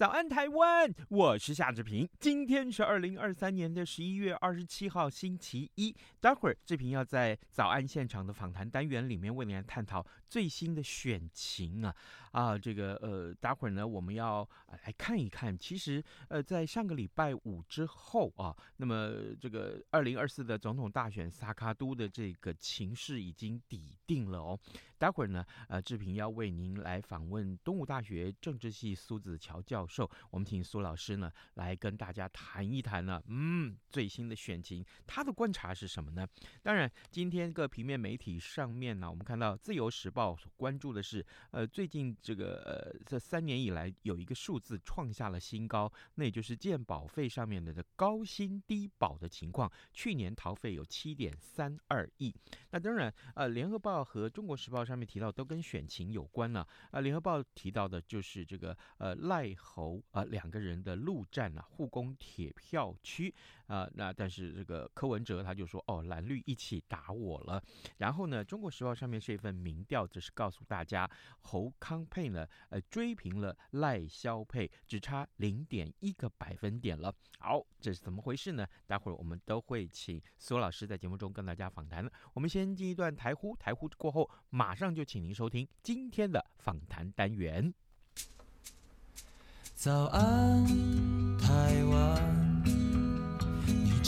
早安，台湾！我是夏志平。今天是二零二三年的十一月二十七号，星期一。待会儿志平要在早安现场的访谈单元里面为您来探讨最新的选情啊啊！这个呃，待会儿呢，我们要来看一看。其实呃，在上个礼拜五之后啊，那么这个二零二四的总统大选，萨卡都的这个情势已经底定了哦。待会儿呢，呃，志平要为您来访问东吴大学政治系苏子乔教授。我们请苏老师呢来跟大家谈一谈呢，嗯，最新的选情，他的观察是什么呢？当然，今天各平面媒体上面呢，我们看到《自由时报》所关注的是，呃，最近这个呃这三年以来有一个数字创下了新高，那也就是健保费上面的高薪低保的情况，去年逃费有七点三二亿。那当然，呃，《联合报》和《中国时报》上面提到都跟选情有关呢。啊，《联合报》提到的就是这个呃赖侯。啊，两个人的陆战啊，护工铁票区啊，那但是这个柯文哲他就说哦，蓝绿一起打我了。然后呢，《中国时报》上面是一份民调则是告诉大家，侯康佩呢，呃，追平了赖萧佩，只差零点一个百分点了。好，这是怎么回事呢？待会儿我们都会请苏老师在节目中跟大家访谈了。我们先进一段台呼，台呼过后，马上就请您收听今天的访谈单元。早安，台湾，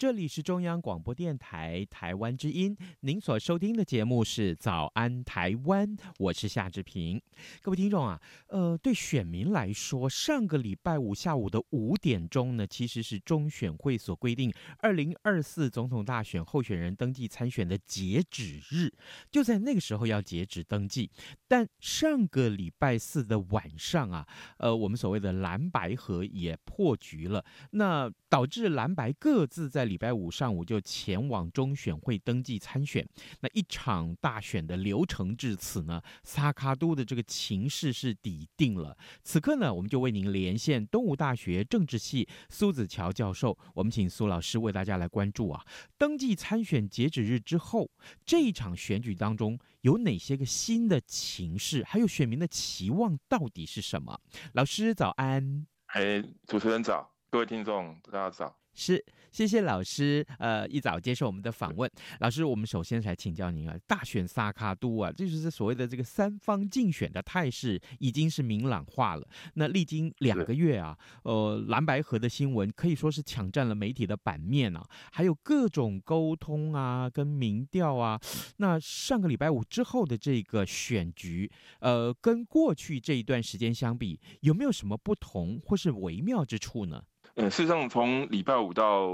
这里是中央广播电台台湾之音，您所收听的节目是《早安台湾》，我是夏志平。各位听众啊，呃，对选民来说，上个礼拜五下午的五点钟呢，其实是中选会所规定二零二四总统大选候选人登记参选的截止日，就在那个时候要截止登记。但上个礼拜四的晚上啊，呃，我们所谓的蓝白河也破局了，那导致蓝白各自在礼拜五上午就前往中选会登记参选，那一场大选的流程至此呢，萨卡都的这个情势是底定了。此刻呢，我们就为您连线东吴大学政治系苏子乔教授，我们请苏老师为大家来关注啊，登记参选截止日之后，这一场选举当中有哪些个新的情势，还有选民的期望到底是什么？老师早安，嘿，主持人早，各位听众大家早。是，谢谢老师，呃，一早接受我们的访问。老师，我们首先来请教您啊，大选萨卡都啊，这就是所谓的这个三方竞选的态势已经是明朗化了。那历经两个月啊，呃，蓝白河的新闻可以说是抢占了媒体的版面啊，还有各种沟通啊，跟民调啊。那上个礼拜五之后的这个选局，呃，跟过去这一段时间相比，有没有什么不同或是微妙之处呢？嗯，事实上，从礼拜五到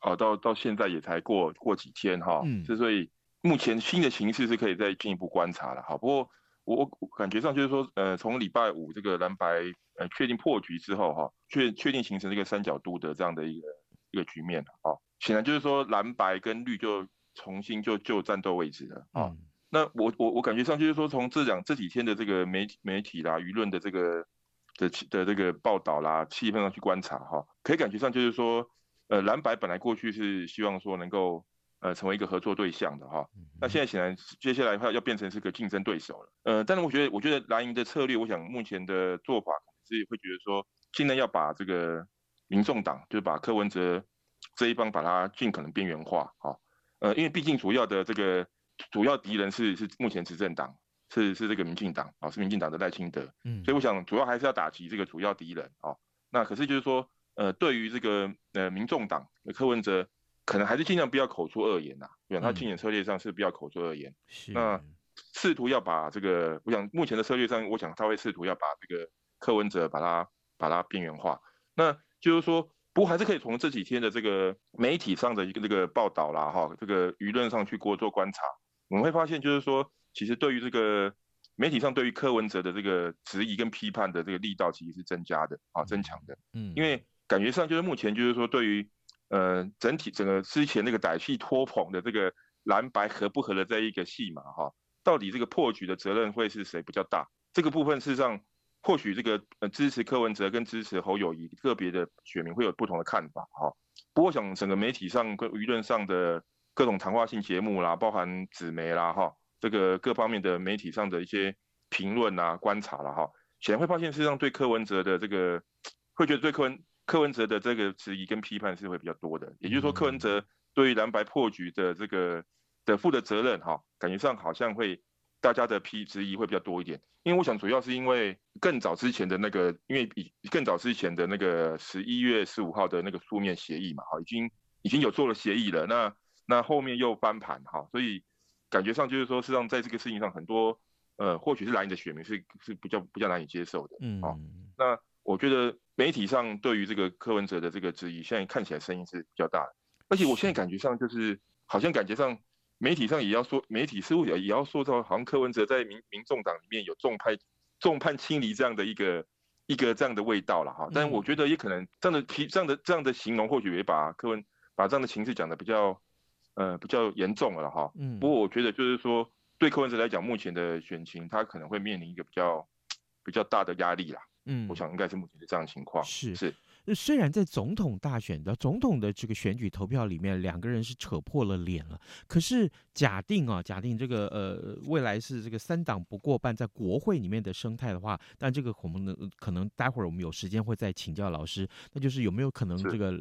呃到到现在也才过过几天哈，嗯，所以目前新的形势是可以再进一步观察了哈。不过我我感觉上就是说，呃，从礼拜五这个蓝白呃确定破局之后哈，确确定形成这个三角都的这样的一个一个局面啊，显然就是说蓝白跟绿就重新就就战斗位置了啊。嗯、那我我我感觉上就是说，从这两这几天的这个媒体媒体啦舆论的这个。的的这个报道啦，气氛上去观察哈，可以感觉上就是说，呃，蓝白本来过去是希望说能够呃成为一个合作对象的哈，那现在显然接下来要要变成是个竞争对手了，呃，但是我觉得我觉得蓝营的策略，我想目前的做法是会觉得说，尽量要把这个民众党就是把柯文哲这一方把它尽可能边缘化哈，呃，因为毕竟主要的这个主要敌人是是目前执政党。是是这个民进党啊，是民进党的赖清德。嗯，所以我想主要还是要打击这个主要敌人啊。那可是就是说，呃，对于这个呃民众党柯文哲，可能还是尽量不要口出恶言呐。对，他竞选策略上是不要口出恶言。是。那试图要把这个，我想目前的策略上，我想他会试图要把这个柯文哲把他把他边缘化。那就是说，不过还是可以从这几天的这个媒体上的一个这个报道啦，哈，这个舆论上去过做观察，我们会发现就是说，其实对于这个媒体上对于柯文哲的这个质疑跟批判的这个力道，其实是增加的啊，增强的。嗯，因为感觉上就是目前就是说，对于呃整体整个之前那个歹戏拖棚的这个蓝白合不合的这一个戏码哈，到底这个破局的责任会是谁比较大？这个部分事实上。或许这个呃支持柯文哲跟支持侯友谊个别的选民会有不同的看法哈，不过想整个媒体上跟舆论上的各种谈话性节目啦，包含纸媒啦哈，这个各方面的媒体上的一些评论啊观察了哈，显然会发现事实上对柯文哲的这个会觉得对柯文柯文哲的这个质疑跟批判是会比较多的，也就是说柯文哲对于蓝白破局的这个的负的责任哈，感觉上好像会。大家的批质疑会比较多一点，因为我想主要是因为更早之前的那个，因为比更早之前的那个十一月十五号的那个书面协议嘛，哈，已经已经有做了协议了，那那后面又翻盘，哈，所以感觉上就是说，实际上在这个事情上，很多呃，或许是蓝营的选民是是比较比较难以接受的，嗯，啊，那我觉得媒体上对于这个柯文哲的这个质疑，现在看起来声音是比较大的，而且我现在感觉上就是好像感觉上。媒体上也要说，媒体似乎也也要说到，好像柯文哲在民民众党里面有重派重叛亲离这样的一个一个这样的味道了哈。但我觉得也可能这样的提这样的这样的形容，或许也把柯文把这样的情绪讲得比较呃比较严重了哈。嗯。不过我觉得就是说，对柯文哲来讲，目前的选情他可能会面临一个比较比较大的压力啦。嗯。我想应该是目前的这样的情况。是是。虽然在总统大选的总统的这个选举投票里面，两个人是扯破了脸了，可是假定啊，假定这个呃未来是这个三党不过半在国会里面的生态的话，但这个我们可能待会儿我们有时间会再请教老师，那就是有没有可能这个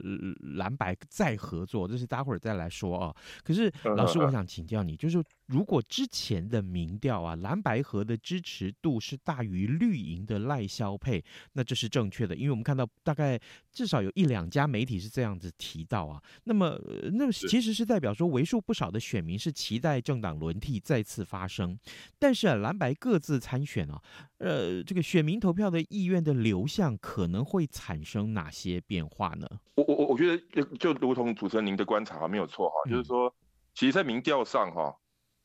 蓝白再合作，这是待会儿再来说啊。可是老师，我想请教你，就是如果之前的民调啊，蓝白河的支持度是大于绿营的赖萧配，那这是正确的，因为我们看到大概。至少有一两家媒体是这样子提到啊，那么那其实是代表说为数不少的选民是期待政党轮替再次发生，但是啊，蓝白各自参选啊，呃，这个选民投票的意愿的流向可能会产生哪些变化呢？我我我觉得就如同主持人您的观察没有错哈，就是说，其实，在民调上哈，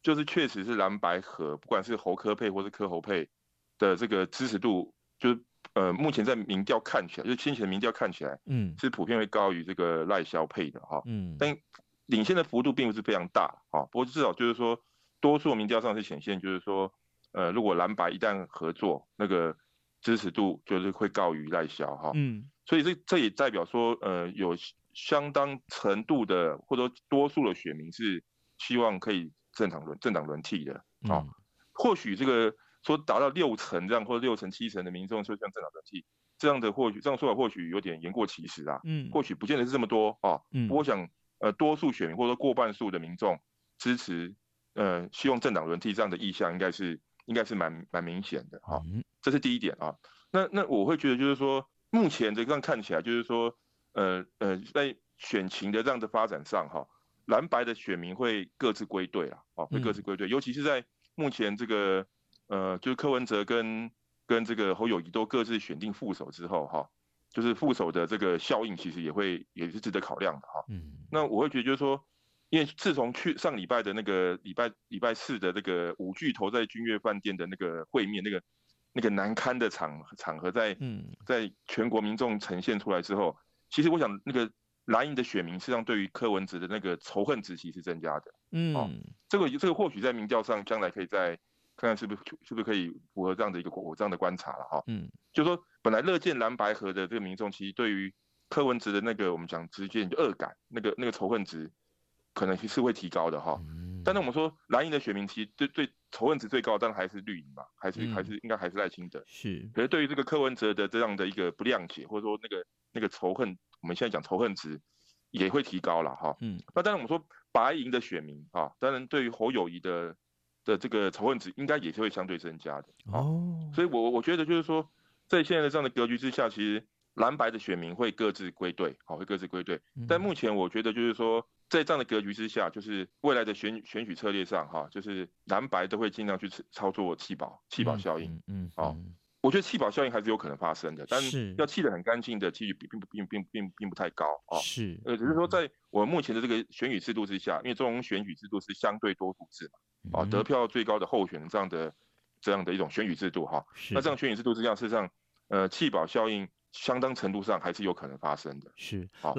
就是确实是蓝白合，不管是侯科配或是柯侯配的这个支持度，就是。呃，目前在民调看起来，就是先前的民调看起来，嗯，是普遍会高于这个赖萧配的哈，嗯，但领先的幅度并不是非常大哈，不过至少就是说，多数民调上是显现，就是说，呃，如果蓝白一旦合作，那个支持度就是会高于赖萧哈，嗯，所以这这也代表说，呃，有相当程度的或者说多数的选民是希望可以政党轮政党轮替的啊，嗯，或许这个。说达到六成这样，或者六成七成的民众就像政党轮替这样的，或许这样说法或许有点言过其实啊，嗯，或许不见得是这么多啊，嗯，我想呃多数选民或者说过半数的民众支持呃希望政党轮替这样的意向应该是应该是蛮蛮明显的哈，这是第一点啊。那那我会觉得就是说目前这样看起来就是说呃呃在选情的这样的发展上哈，蓝白的选民会各自归队了啊，会各自归队，尤其是在目前这个。呃，就是柯文哲跟跟这个侯友谊都各自选定副手之后，哈，就是副手的这个效应其实也会也是值得考量的，哈。嗯。那我会觉得就是说，因为自从去上礼拜的那个礼拜礼拜四的那个五巨头在君悦饭店的那个会面，那个那个难堪的场场合在嗯，在全国民众呈现出来之后，其实我想那个蓝营的选民实际上对于柯文哲的那个仇恨值其实是增加的。嗯。这个这个或许在民调上将来可以再。看看是不是是不是可以符合这样的一个我这样的观察了哈，嗯，就是说本来乐见蓝白合的这个民众，其实对于柯文哲的那个我们讲直接就恶感，那个那个仇恨值，可能是会提高的哈。嗯，但是我们说蓝营的选民其实对对仇恨值最高，当然还是绿营嘛，还是还是应该还是赖清德。是，可是对于这个柯文哲的这样的一个不谅解，或者说那个那个仇恨，我们现在讲仇恨值也会提高了哈。嗯，那当然我们说白银的选民啊，当然对于侯友谊的。的这个仇恨值应该也是会相对增加的。哦，所以我我觉得就是说，在现在的这样的格局之下，其实蓝白的选民会各自归队，好，会各自归队。但目前我觉得就是说，在这样的格局之下，就是未来的选选举策略上，哈，就是蓝白都会尽量去操作弃保弃保效应，嗯，哦。我觉得弃保效应还是有可能发生的，但是要弃得很干净的几率并并并并并并不太高啊。是，呃，只是说在我们目前的这个选举制度之下，因为这种选举制度是相对多数制嘛，啊，得票最高的候选人这样的这样的一种选举制度哈。那这样选举制度之下，事实上，呃，弃保效应相当程度上还是有可能发生的。是，好，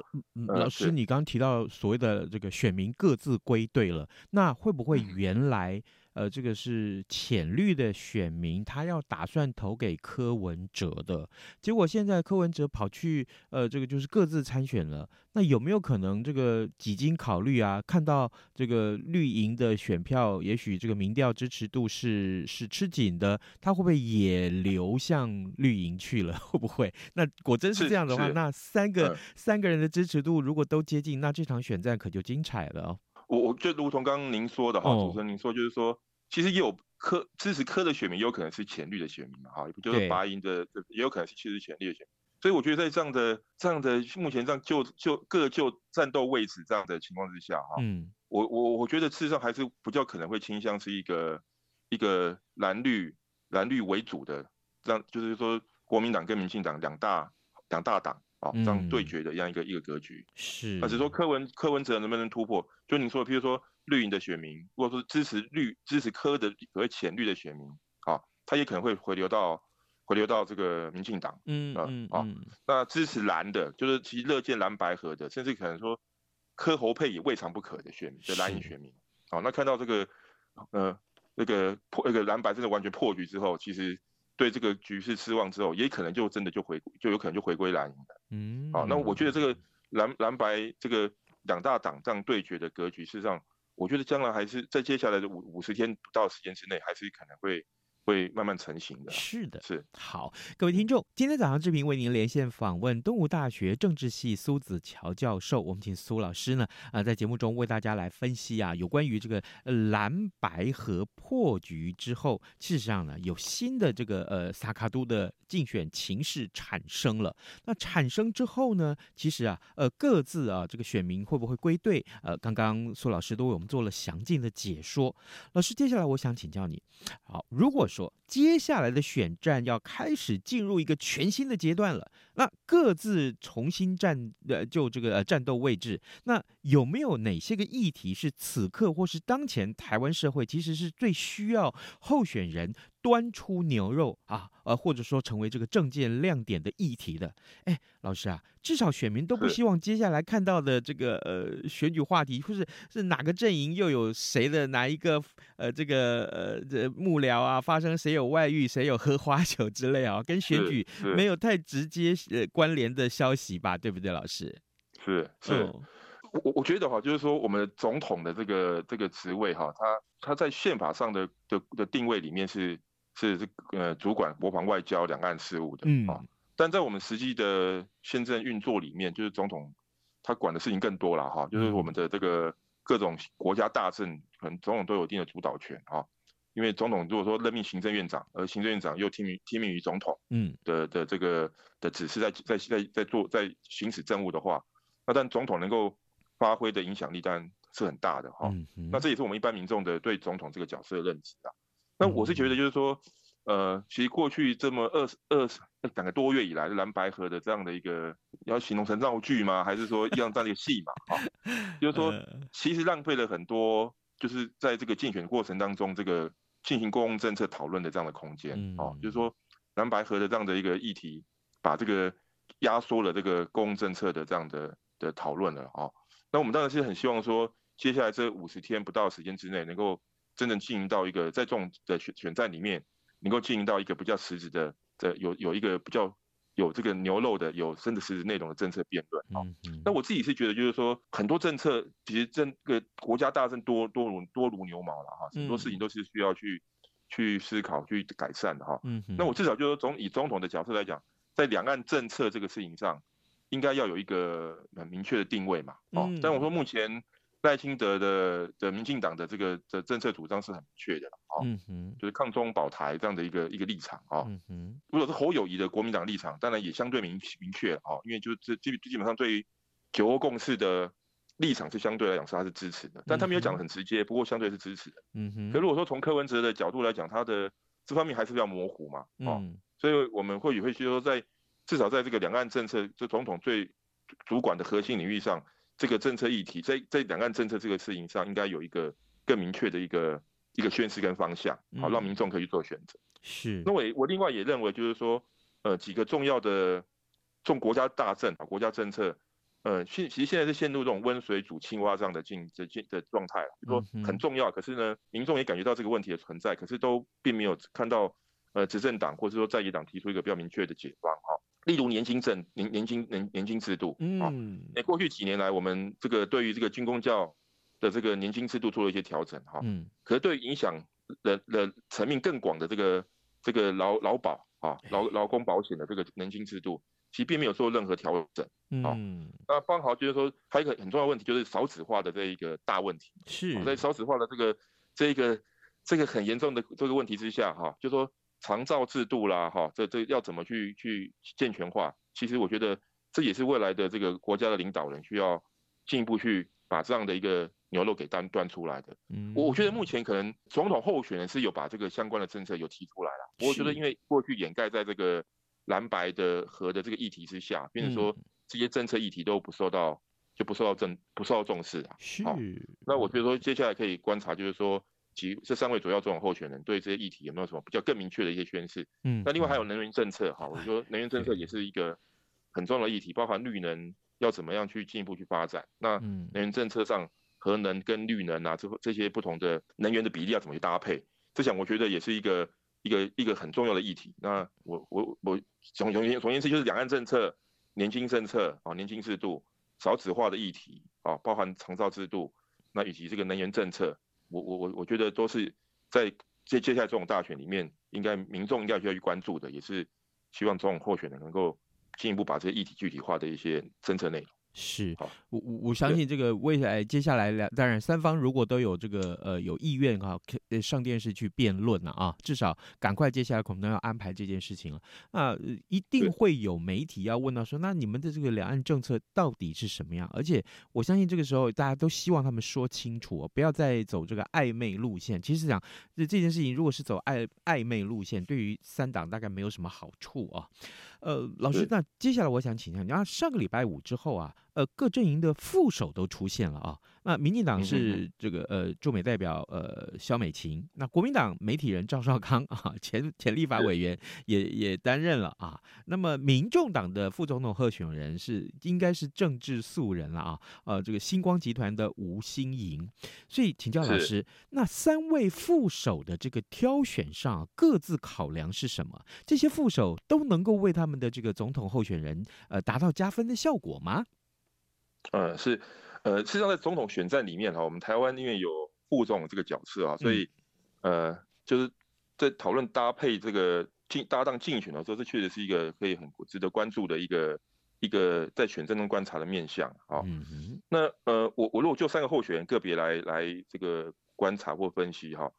老师，你刚刚提到所谓的这个选民各自归队了，那会不会原来？呃，这个是浅绿的选民，他要打算投给柯文哲的，结果现在柯文哲跑去，呃，这个就是各自参选了。那有没有可能这个几经考虑啊，看到这个绿营的选票，也许这个民调支持度是是吃紧的，他会不会也流向绿营去了？会不会？那果真是这样的话，那三个、嗯、三个人的支持度如果都接近，那这场选战可就精彩了哦。我我就如同刚刚您说的哈，主持人您说就是说。其实也有科支持科的选民，也有可能是浅绿的选民嘛，哈，也不就是白营的，也有可能是其实浅绿的选民。所以我觉得在这样的这样的目前这样就就各就战斗位置这样的情况之下，哈，嗯，我我我觉得事实上还是比较可能会倾向是一个一个蓝绿蓝绿为主的这样，就是说国民党跟民进党两大两大党啊这样对决的这样一个一个格局。是，那只是说柯文柯文哲能不能突破？就您说的，譬如说。绿营的选民，或者说支持绿、支持科的所谓浅绿的选民，啊，他也可能会回流到回流到这个民进党，嗯嗯啊，那支持蓝的，就是其实乐见蓝白合的，甚至可能说柯侯配也未尝不可的选民，的蓝营选民，好，那看到这个呃那个破那个蓝白真的完全破局之后，其实对这个局势失望之后，也可能就真的就回就有可能就回归蓝营的，嗯，好，那我觉得这个蓝蓝白这个两大党这样对决的格局，事实上。我觉得将来还是在接下来的五五十天不到时间之内，还是可能会会慢慢成型的。是的，是。好，各位听众，今天早上志平为您连线访问东吴大学政治系苏子乔教授，我们请苏老师呢，啊、呃，在节目中为大家来分析啊，有关于这个蓝白合破局之后，事实上呢，有新的这个呃萨卡都的竞选情势产生了。那产生之后呢，其实啊，呃，各自啊，这个选民会不会归队？呃，刚刚苏老师都为我们做了详尽的解说。老师，接下来我想请教你，好，如果说说接下来的选战要开始进入一个全新的阶段了，那各自重新战呃，就这个战斗位置，那有没有哪些个议题是此刻或是当前台湾社会其实是最需要候选人端出牛肉啊，呃，或者说成为这个政见亮点的议题的？哎，老师啊，至少选民都不希望接下来看到的这个呃选举话题，或是是哪个阵营又有谁的哪一个呃这个呃这幕僚啊发生谁有外遇，谁有喝花酒之类啊，跟选举没有太直接呃关联的消息吧？对不对，老师？是是。嗯我我觉得哈，就是说我们总统的这个这个职位哈，他他在宪法上的的的定位里面是是这呃主管国防外交两岸事务的嗯。啊，嗯、但在我们实际的宪政运作里面，就是总统他管的事情更多了哈，就是我们的这个各种国家大政，可能总统都有一定的主导权啊，因为总统如果说任命行政院长，而行政院长又听命听命于总统，嗯。的的这个的指示在在在在做在行使政务的话，那但总统能够发挥的影响力当然是很大的哈，嗯嗯、那这也是我们一般民众的对总统这个角色的认知啊。那我是觉得就是说，呃，其实过去这么二十二十两个多月以来，蓝白河的这样的一个，要形容成闹剧吗？还是说一样这样的一个戏嘛？啊，就是说，其实浪费了很多，就是在这个竞选过程当中，这个进行公共政策讨论的这样的空间啊，就是说蓝白河的这样的一个议题，把这个压缩了这个公共政策的这样的的讨论了啊。那我们当然是很希望说，接下来这五十天不到时间之内，能够真正进行到一个在这种的选选战里面，能够进行到一个比较实质的的有有一个比较有这个牛肉的有真的实质内容的政策辩论啊。那我自己是觉得，就是说很多政策其实这个国家大政多多如多如牛毛了哈，很多事情都是需要去去思考去改善的哈。那我至少就是总以总统的角色来讲，在两岸政策这个事情上。应该要有一个很明确的定位嘛，哦，但我说目前赖清德的的民进党的这个的政策主张是很明确的啊，嗯哼，就是抗中保台这样的一个一个立场啊，嗯哼，如果是侯友谊的国民党立场，当然也相对明明确啊，因为就这基基本上对于九欧共识的立场是相对来讲是他是支持的，但他没有讲的很直接，不过相对是支持的，嗯哼，可如果说从柯文哲的角度来讲，他的这方面还是比较模糊嘛，啊，所以我们会也会说在至少在这个两岸政策这总统最主管的核心领域上。这个政策议题，在在两岸政策这个事情上，应该有一个更明确的一个一个宣示跟方向，好，让民众可以去做选择。是。那我我另外也认为，就是说，呃，几个重要的重国家大政啊，国家政策，呃，现其实现在是陷入这种温水煮青蛙这样的境的境的状态了。就说很重要，可是呢，民众也感觉到这个问题的存在，可是都并没有看到呃执政党或者说在野党提出一个比较明确的解方哈。例如年金证年年金年年金制度，嗯，那过去几年来，我们这个对于这个军工教的这个年金制度做了一些调整，哈，嗯，可是对影响的的层面更广的这个这个劳劳保啊劳劳工保险的这个年金制度，其实并没有做任何调整，嗯，那方豪就是说，还有一个很重要的问题就是少子化的这一个大问题，是。在少子化的这个这一个这个很严重的这个问题之下，哈，就是说。长照制度啦，哈，这这要怎么去去健全化？其实我觉得这也是未来的这个国家的领导人需要进一步去把这样的一个牛肉给端端出来的。嗯，我我觉得目前可能总统候选人是有把这个相关的政策有提出来了。我觉得因为过去掩盖在这个蓝白的和的这个议题之下，变成说这些政策议题都不受到就不受到正不受到重视啊。是。那我觉得说接下来可以观察，就是说。其这三位主要总统候选人对这些议题有没有什么比较更明确的一些宣示？嗯，那另外还有能源政策，哈，我说能源政策也是一个很重要的议题，包含绿能要怎么样去进一步去发展。那能源政策上，核能跟绿能啊，这这些不同的能源的比例要怎么去搭配？这想我觉得也是一个一个一个很重要的议题。那我我我总总言总言之就是两岸政策、年金政策啊、年金制度、少子化的议题啊，包含长照制度，那以及这个能源政策。我我我我觉得都是在接接下来这种大选里面，应该民众应该需要去关注的，也是希望这种候选人能够进一步把这些议题具体化的一些政策内容。是，我我我相信这个未来接下来两，当然三方如果都有这个呃有意愿哈，可上电视去辩论了啊，至少赶快接下来可能要安排这件事情了。那一定会有媒体要问到说，那你们的这个两岸政策到底是什么样？而且我相信这个时候大家都希望他们说清楚，不要再走这个暧昧路线。其实讲这这件事情，如果是走暧暧昧路线，对于三党大概没有什么好处啊。呃，老师，那接下来我想请教你，啊，上个礼拜五之后啊。呃，各阵营的副手都出现了啊。那民进党是这个呃驻美代表呃肖美琴，那国民党媒体人赵少康啊，前前立法委员 也也担任了啊。那么民众党的副总统候选人是应该是政治素人了啊。呃，这个星光集团的吴新盈。所以请教老师，那三位副手的这个挑选上各自考量是什么？这些副手都能够为他们的这个总统候选人呃达到加分的效果吗？呃，是，呃，事实际上在总统选战里面哈，我们台湾因为有副总这个角色啊，所以，呃，就是在讨论搭配这个竞搭档竞选的时候，这确实是一个可以很值得关注的一个一个在选战中观察的面向啊。那呃，我我如果就三个候选人个别来来这个观察或分析哈，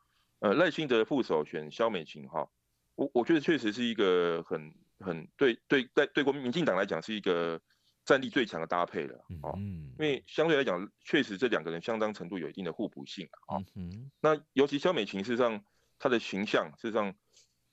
呃，赖清德副手选肖美琴哈，我我觉得确实是一个很很对对在对国民民进党来讲是一个。战力最强的搭配了，哦，因为相对来讲，确实这两个人相当程度有一定的互补性啊。那尤其萧美琴，事实上她的形象，事实上，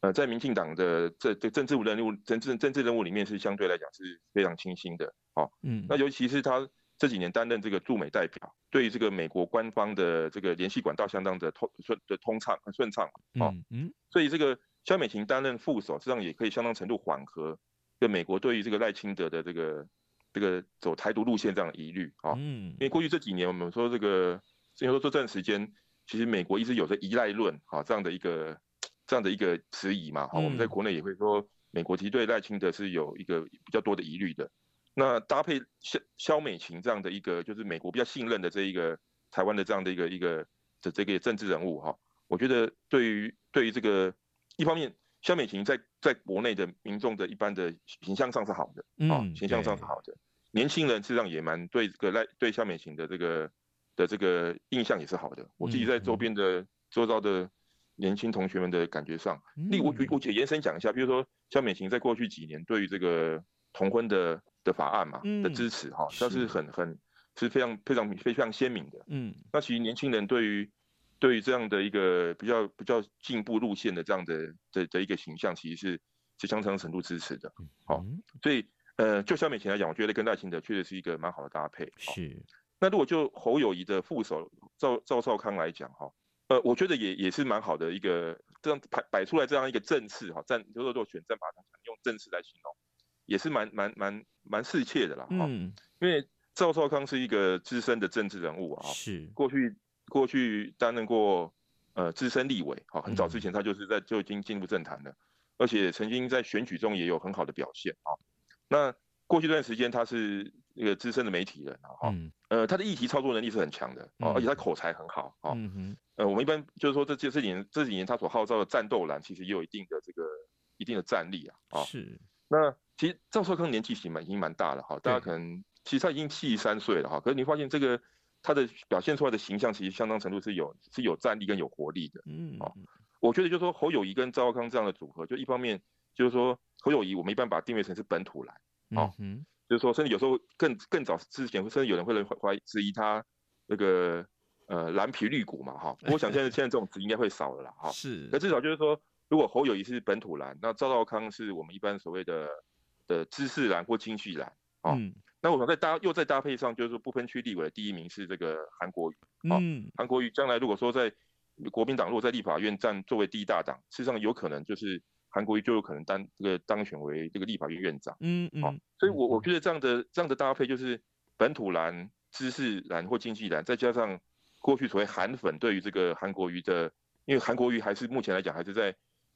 呃，在民进党的这这政治人物、政治政治人物里面，是相对来讲是非常清新的，哦，嗯。那尤其是她这几年担任这个驻美代表，对于这个美国官方的这个联系管道相当的通顺的通畅顺畅，哦，嗯。所以这个萧美琴担任副手，实际上也可以相当程度缓和跟美国对于这个赖清德的这个。这个走台独路线这样的疑虑啊，嗯，因为过去这几年我们说这个，所以说这段时间，其实美国一直有着依赖论啊这样的一个这样的一个质疑嘛，好，我们在国内也会说，美国其实对赖清德是有一个比较多的疑虑的。那搭配萧萧美琴这样的一个，就是美国比较信任的这一个台湾的这样的一个一个的这个政治人物哈，我觉得对于对于这个一方面。萧美琴在在国内的民众的一般的形象上是好的，啊、嗯，形象上是好的。年轻人实际上也蛮对这个赖对萧美琴的这个的这个印象也是好的。我自己在周边的周遭的年轻同学们的感觉上，例我我我延伸讲一下，比如说萧美琴在过去几年对于这个同婚的的法案嘛的支持哈，它是很很是非常非常非常鲜明的。嗯，那其实年轻人对于对于这样的一个比较比较进步路线的这样的的的一个形象，其实是是相当程度支持的。好，所以呃，就萧美琴来讲，我觉得跟赖清德确实是一个蛮好的搭配。是。那如果就侯友谊的副手赵赵少康来讲哈，呃，我觉得也也是蛮好的一个这样摆摆出来这样一个阵势哈，战就是说选战法上用阵势来形容，也是蛮蛮蛮蛮适切的啦哈。嗯。因为赵少康是一个资深的政治人物啊，是过去。过去担任过呃资深立委，好，很早之前他就是在就已经进入政坛了，嗯、而且曾经在选举中也有很好的表现啊。那过去一段时间他是那个资深的媒体人哈，嗯、呃，他的议题操作能力是很强的，嗯、而且他口才很好啊。嗯哼呃，我们一般就是说这这这几年这几年他所号召的战斗蓝，其实也有一定的这个一定的战力啊。啊，是。那其实赵少康年纪其实蛮已经蛮大了哈，大家可能其实他已经七十三岁了哈，可是你发现这个。他的表现出来的形象其实相当程度是有是有战力跟有活力的，嗯，哦，我觉得就是说侯友谊跟赵少康这样的组合，就一方面就是说侯友谊我们一般把定位成是本土蓝，哦，嗯，就是说甚至有时候更更早之前甚至有人会怀疑质疑他那个呃蓝皮绿骨嘛，哈，我想现在 现在这种词应该会少了啦，哈，是，那至少就是说如果侯友谊是本土蓝，那赵少康是我们一般所谓的的知识蓝或经济蓝，哦。嗯那我想再搭又再搭配上，就是说不分区立委的第一名是这个韩国瑜，嗯，韩国瑜将来如果说在国民党如果在立法院站作为第一大党，事实上有可能就是韩国瑜就有可能当这个当选为这个立法院院长，嗯嗯，好，所以我我觉得这样的这样的搭配就是本土蓝、知识蓝或经济蓝，再加上过去所谓韩粉对于这个韩国瑜的，因为韩国瑜还是目前来讲还是在。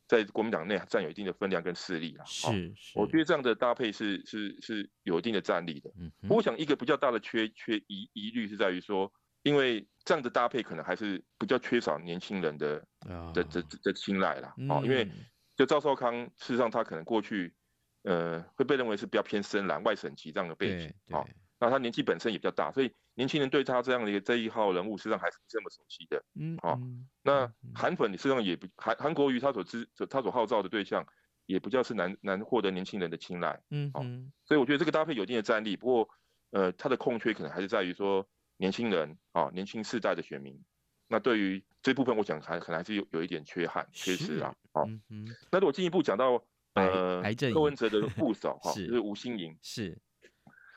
在国民党内占有一定的分量跟势力啊，是，是，我觉得这样的搭配是是是有一定的战力的。嗯。哼，我想一个比较大的缺缺疑疑虑是在于说，因为这样的搭配可能还是比较缺少年轻人的、哦、的的的青睐啦。哦，因为。就赵少康，事实上他可能过去呃会被认为是比较偏深蓝外省籍这样的背景，哦，那他年纪本身也比较大，所以。年轻人对他这样的一个这一号人物，实际上还是不这么熟悉的。嗯，好、哦，那韩粉，你实际上也不韩韩国瑜他所知他所号召的对象，也不叫是难难获得年轻人的青睐。嗯，好、哦，所以我觉得这个搭配有一定的战力。不过，呃，他的空缺可能还是在于说年轻人啊、哦，年轻世代的选民。那对于这部分，我想还可能还是有有一点缺憾缺失啊。好、哦，嗯，那如果进一步讲到呃柯文哲的副手 哈，就是吴欣盈。是，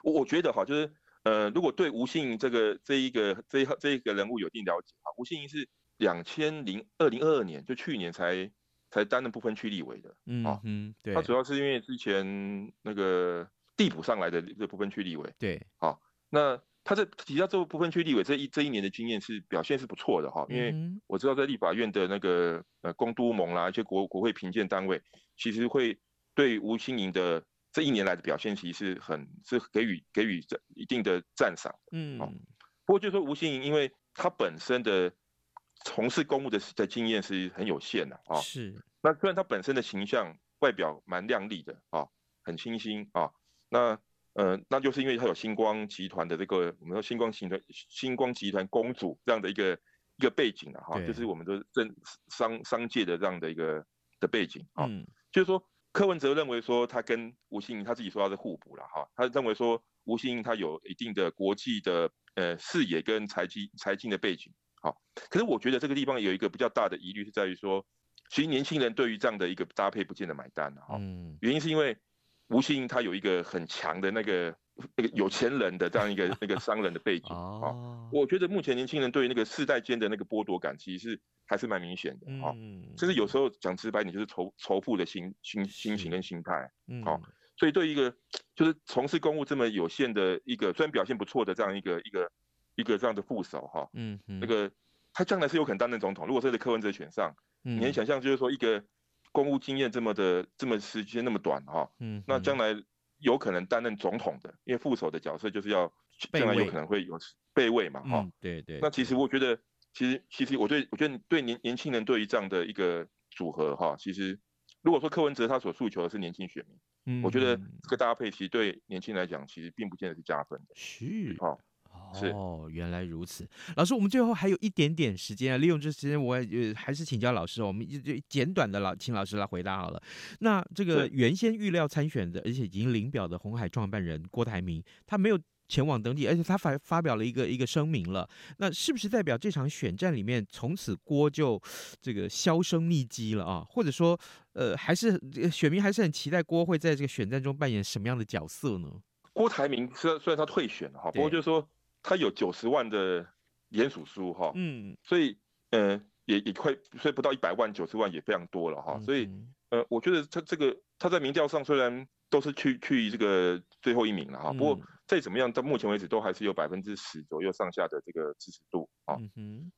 我我觉得哈，就是。呃，如果对吴欣盈这个这一个这一这一个人物有一定了解啊，吴欣盈是两千零二零二二年就去年才才担任不分区立委的，嗯嗯，对，他主要是因为之前那个递补上来的这个不分区立委，对，好，那他在提到这个不分区立委这一这一年的经验是表现是不错的哈，因为我知道在立法院的那个呃公都盟啦，一些国国会评鉴单位，其实会对吴欣盈的。这一年来的表现其实是很是给予给予这一定的赞赏，嗯，哦，不过就是说吴欣盈，因为他本身的从事公务的的经验是很有限的啊，是。那虽然他本身的形象外表蛮亮丽的啊，很清新啊，那呃，那就是因为他有星光集团的这个我们说星光集团星光集团公主这样的一个一个背景啊，哈，就是我们的政商商界的这样的一个的背景啊，嗯，就是说。柯文哲认为说他跟吴欣盈他自己说他是互补了哈，他认为说吴欣盈他有一定的国际的呃视野跟财经财经的背景，好，可是我觉得这个地方有一个比较大的疑虑是在于说，其实年轻人对于这样的一个搭配不见得买单哈，嗯，原因是因为吴欣盈他有一个很强的那个。那个有钱人的这样一个 那个商人的背景啊，我觉得目前年轻人对于那个世代间的那个剥夺感，其实是还是蛮明显的啊。甚至有时候讲直白点，就是仇仇富的心心心情跟心态。好，所以对于一个就是从事公务这么有限的一个，虽然表现不错的这样一个一个一个这样的副手哈，嗯，那个他将来是有可能担任总统。如果是柯文哲选上，你能想象就是说一个公务经验这么的这么时间那么短哈，嗯，那将来。有可能担任总统的，因为副手的角色就是要将来有可能会有备位嘛，哈、嗯，对对。那其实我觉得，其实其实我对我觉得对年年轻人对于这样的一个组合哈，其实如果说柯文哲他所诉求的是年轻选民，嗯，我觉得这个搭配其实对年轻人来讲其实并不见得是加分的，是哈。哦，原来如此。老师，我们最后还有一点点时间啊，利用这时间，我也还是请教老师，我们就简短的老请老师来回答好了。那这个原先预料参选的，而且已经领表的红海创办人郭台铭，他没有前往登记，而且他发发表了一个一个声明了。那是不是代表这场选战里面，从此郭就这个销声匿迹了啊？或者说，呃，还是选民还是很期待郭会在这个选战中扮演什么样的角色呢？郭台铭虽然虽然他退选了哈，不过就是说他有九十万的连署书哈，嗯，所以呃也也快，所以不到一百万，九十万也非常多了哈，所以呃我觉得他这个他在民调上虽然都是去去这个最后一名了哈，不过再怎么样到目前为止都还是有百分之十左右上下的这个支持度啊，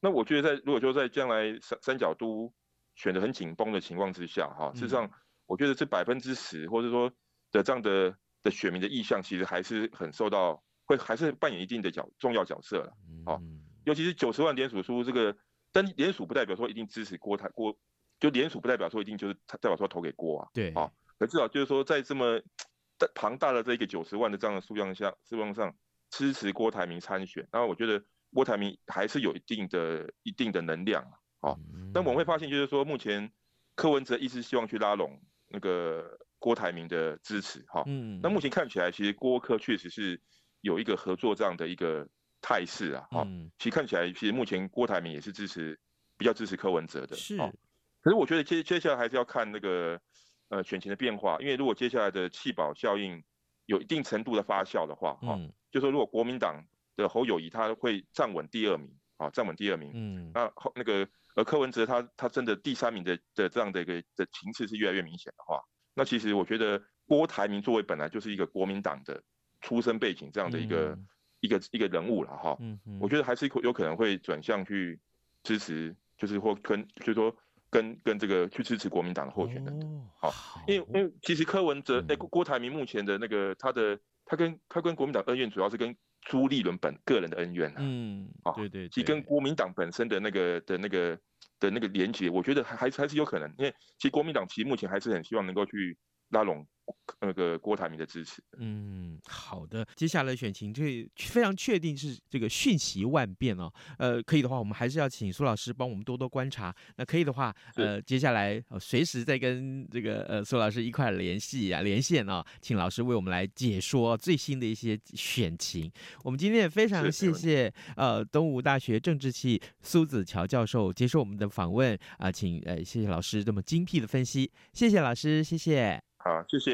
那我觉得在如果说在将来三三角都选得很紧绷的情况之下哈，事实上我觉得这百分之十或者说的这样的。的选民的意向其实还是很受到，会还是扮演一定的角重要角色了，好，尤其是九十万联署书这个，但联署不代表说一定支持郭台郭，就联署不代表说一定就是代表说投给郭啊，对，好，可至少就是说在这么庞大的这个九十万的这样的数量下，数量上支持郭台铭参选，然后我觉得郭台铭还是有一定的一定的能量，好，但我们会发现就是说目前柯文哲一直希望去拉拢那个。郭台铭的支持，哈，嗯，那目前看起来，其实郭柯确实是有一个合作这样的一个态势啊，哈，其实看起来，其实目前郭台铭也是支持，比较支持柯文哲的，是，可是我觉得接接下来还是要看那个呃选情的变化，因为如果接下来的弃保效应有一定程度的发酵的话，哈，就说如果国民党的侯友谊他会站稳第二名，啊，站稳第二名，嗯，那后那个而柯文哲他他真的第三名的的这样的一个的情势是越来越明显的话。那其实我觉得郭台铭作为本来就是一个国民党的出身背景这样的一个、嗯、一个一个人物了哈，嗯嗯，我觉得还是有可能会转向去支持，就是或跟就是说跟跟这个去支持国民党的候选人的，好、哦，因为因为其实柯文哲哎、嗯。欸、郭台铭目前的那个他的他跟他跟国民党恩怨主要是跟朱立伦本个人的恩怨啊，嗯，啊对，对对，其实跟国民党本身的那个的那个。的那个连结，我觉得还还是还是有可能，因为其实国民党其实目前还是很希望能够去拉拢。那个郭台铭的支持，嗯，好的，接下来选情就非常确定是这个瞬息万变哦。呃，可以的话，我们还是要请苏老师帮我们多多观察。那可以的话，呃，接下来随时再跟这个呃苏老师一块联系啊，连线啊，请老师为我们来解说最新的一些选情。我们今天也非常谢谢呃东吴大学政治系苏子乔教授接受我们的访问啊，请呃谢谢老师这么精辟的分析，谢谢老师，谢谢。好，谢谢，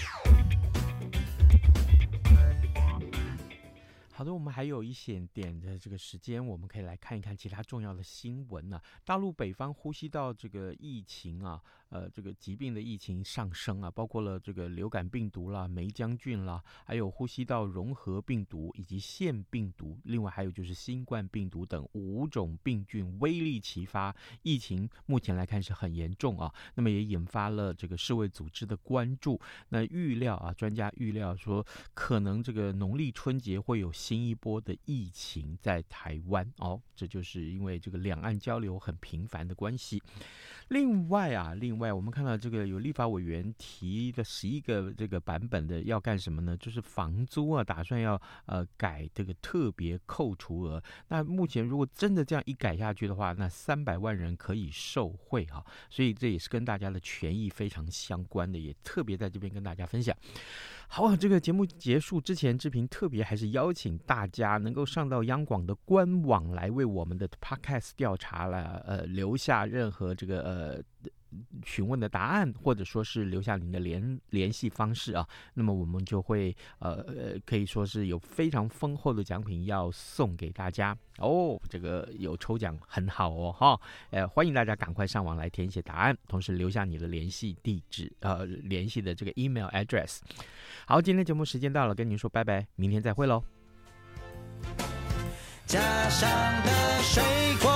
好的，我们还有一些点的这个时间，我们可以来看一看其他重要的新闻呢、大陆北方呼吸道这个疫情啊。呃，这个疾病的疫情上升啊，包括了这个流感病毒啦、霉浆菌啦，还有呼吸道融合病毒以及腺病毒，另外还有就是新冠病毒等五种病菌威力齐发，疫情目前来看是很严重啊。那么也引发了这个世卫组织的关注。那预料啊，专家预料说，可能这个农历春节会有新一波的疫情在台湾哦，这就是因为这个两岸交流很频繁的关系。另外啊，另外我们看到这个有立法委员提的十一个这个版本的要干什么呢？就是房租啊，打算要呃改这个特别扣除额。那目前如果真的这样一改下去的话，那三百万人可以受惠哈。所以这也是跟大家的权益非常相关的，也特别在这边跟大家分享。好，啊这个节目结束之前，志平特别还是邀请大家能够上到央广的官网来为我们的 Podcast 调查了，呃，留下任何这个呃呃询问的答案，或者说是留下您的联联系方式啊，那么我们就会呃呃可以说是有非常丰厚的奖品要送给大家哦，这个有抽奖很好哦哈，呃欢迎大家赶快上网来填写答案，同时留下你的联系地址，呃联系的这个 email address。好，今天节目时间到了，跟您说拜拜，明天再会喽。家乡的水果。